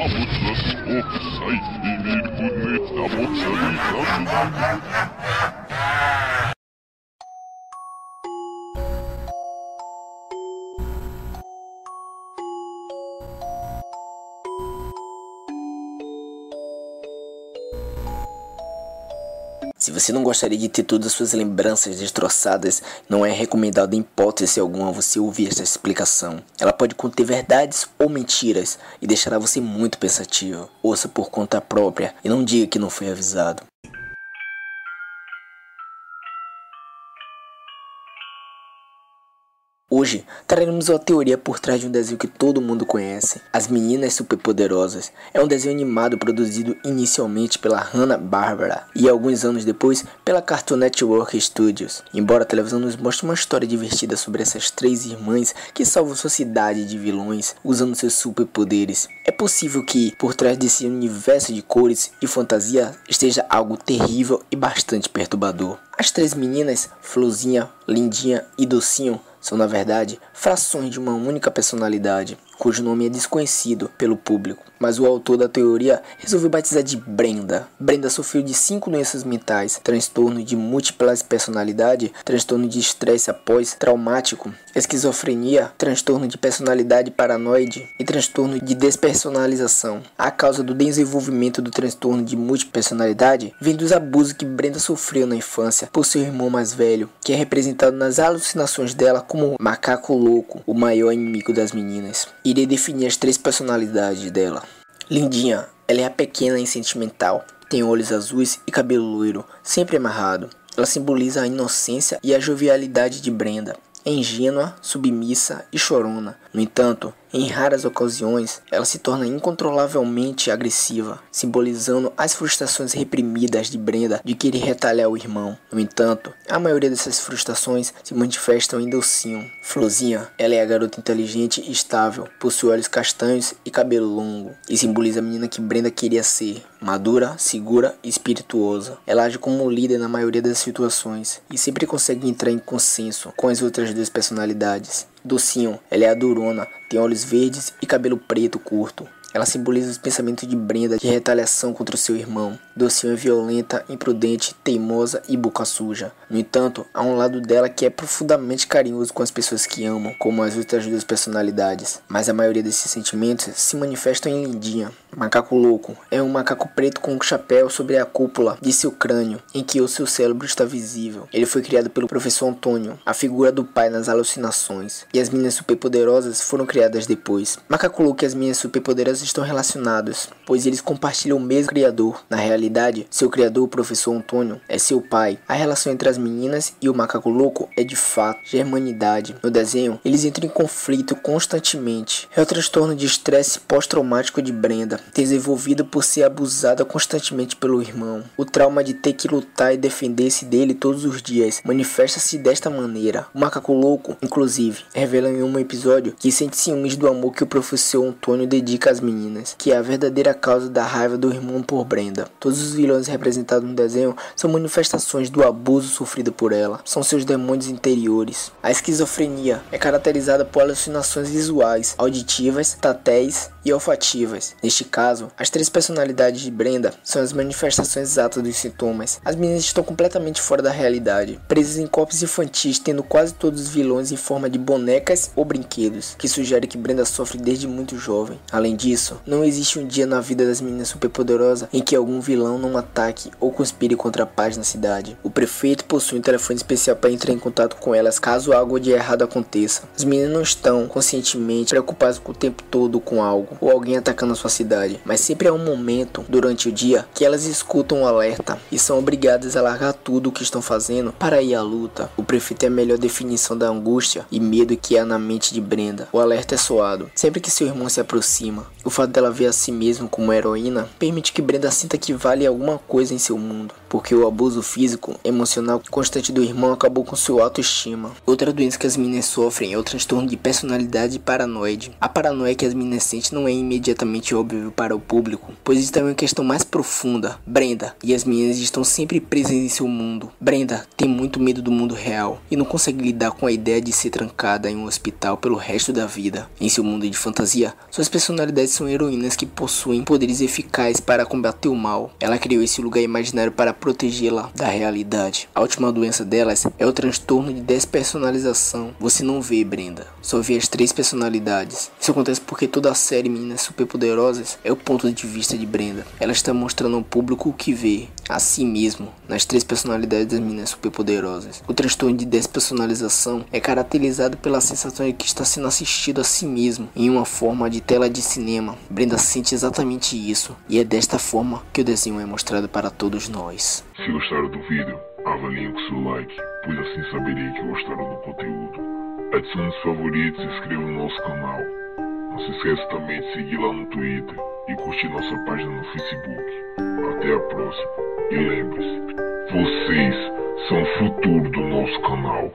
А вот нас, о, ай, имеет кунет, а вот сами, а вот Se você não gostaria de ter todas as suas lembranças destroçadas, não é recomendado em hipótese alguma você ouvir esta explicação. Ela pode conter verdades ou mentiras e deixará você muito pensativo. Ouça por conta própria e não diga que não foi avisado. Hoje traremos a teoria por trás de um desenho que todo mundo conhece, As Meninas Superpoderosas. É um desenho animado produzido inicialmente pela Hanna-Barbera e alguns anos depois pela Cartoon Network Studios. Embora a televisão nos mostre uma história divertida sobre essas três irmãs que salvam sua cidade de vilões usando seus superpoderes, é possível que por trás desse universo de cores e fantasia esteja algo terrível e bastante perturbador. As três meninas, Florzinha, Lindinha e Docinho, são na verdade frações de uma única personalidade, cujo nome é desconhecido pelo público, mas o autor da teoria resolveu batizar de Brenda. Brenda sofreu de cinco doenças mentais: transtorno de múltipla personalidade, transtorno de estresse após-traumático, esquizofrenia, transtorno de personalidade paranoide e transtorno de despersonalização. A causa do desenvolvimento do transtorno de múltipla personalidade vem dos abusos que Brenda sofreu na infância por seu irmão mais velho, que é representado nas alucinações dela como macaco louco, o maior inimigo das meninas irei definir as três personalidades dela. Lindinha, ela é a pequena e sentimental, tem olhos azuis e cabelo loiro, sempre amarrado. Ela simboliza a inocência e a jovialidade de Brenda. É ingênua, submissa e chorona. No entanto, em raras ocasiões, ela se torna incontrolavelmente agressiva, simbolizando as frustrações reprimidas de Brenda de querer retalhar o irmão. No entanto, a maioria dessas frustrações se manifestam em docinho. Florzinha, ela é a garota inteligente e estável, possui olhos castanhos e cabelo longo, e simboliza a menina que Brenda queria ser, madura, segura e espirituosa. Ela age como líder na maioria das situações e sempre consegue entrar em consenso com as outras duas personalidades. Docinho, ela é a durona, tem olhos verdes e cabelo preto curto. Ela simboliza os pensamentos de Brenda de retaliação contra o seu irmão. Docinho é violenta, imprudente, teimosa e boca suja. No entanto, há um lado dela que é profundamente carinhoso com as pessoas que amam, como as outras duas personalidades. Mas a maioria desses sentimentos se manifestam em Lindinha. Macaco louco é um macaco preto com um chapéu sobre a cúpula de seu crânio, em que o seu cérebro está visível. Ele foi criado pelo professor Antônio, a figura do pai nas alucinações, e as meninas superpoderosas foram criadas depois. Macaco louco e as meninas superpoderosas estão relacionados, pois eles compartilham o mesmo criador. Na realidade, seu criador, o professor Antônio, é seu pai. A relação entre as meninas e o macaco louco é de fato germanidade. No desenho, eles entram em conflito constantemente. É o transtorno de estresse pós-traumático de Brenda desenvolvida por ser abusada constantemente pelo irmão. O trauma de ter que lutar e defender-se dele todos os dias manifesta-se desta maneira. O macaco louco, inclusive, revela em um episódio que sente ciúmes do amor que o professor Antônio dedica às meninas, que é a verdadeira causa da raiva do irmão por Brenda. Todos os vilões representados no desenho são manifestações do abuso sofrido por ela, são seus demônios interiores. A esquizofrenia é caracterizada por alucinações visuais, auditivas, tatéis e olfativas. Neste caso, as três personalidades de Brenda são as manifestações exatas dos sintomas. As meninas estão completamente fora da realidade, presas em corpos infantis, tendo quase todos os vilões em forma de bonecas ou brinquedos, que sugere que Brenda sofre desde muito jovem. Além disso, não existe um dia na vida das meninas superpoderosas em que algum vilão não ataque ou conspire contra a paz na cidade. O prefeito possui um telefone especial para entrar em contato com elas caso algo de errado aconteça. As meninas não estão conscientemente preocupadas o tempo todo com algo ou alguém atacando a sua cidade, mas sempre há um momento durante o dia que elas escutam o um alerta e são obrigadas a largar tudo o que estão fazendo para ir à luta. O prefeito é a melhor definição da angústia e medo que há na mente de Brenda. O alerta é soado sempre que seu irmão se aproxima. O fato dela ver a si mesmo como heroína permite que Brenda sinta que vale alguma coisa em seu mundo porque o abuso físico, emocional constante do irmão acabou com sua autoestima. Outra doença que as meninas sofrem é o transtorno de personalidade paranoide. A paranoia que as meninas sentem não é imediatamente óbvio para o público, pois isso é uma questão mais profunda. Brenda e as meninas estão sempre presas em seu mundo. Brenda tem muito medo do mundo real e não consegue lidar com a ideia de ser trancada em um hospital pelo resto da vida. Em seu mundo de fantasia, suas personalidades elas são heroínas que possuem poderes eficazes para combater o mal. Ela criou esse lugar imaginário para protegê-la da realidade. A última doença delas é o transtorno de despersonalização. Você não vê Brenda, só vê as três personalidades. Isso acontece porque toda a série Meninas Superpoderosas é o ponto de vista de Brenda. Ela está mostrando ao público o que vê, a si mesmo, nas três personalidades das meninas superpoderosas. O transtorno de despersonalização é caracterizado pela sensação de que está sendo assistido a si mesmo em uma forma de tela de cinema. Brenda sente exatamente isso, e é desta forma que o desenho é mostrado para todos nós. Se gostaram do vídeo, avaliem com seu like, pois assim saberei que gostaram do conteúdo. Adicione os favoritos e inscreva no nosso canal. Não se esqueça também de seguir lá no Twitter e curtir nossa página no Facebook. Até a próxima. E lembre-se, vocês são o futuro do nosso canal.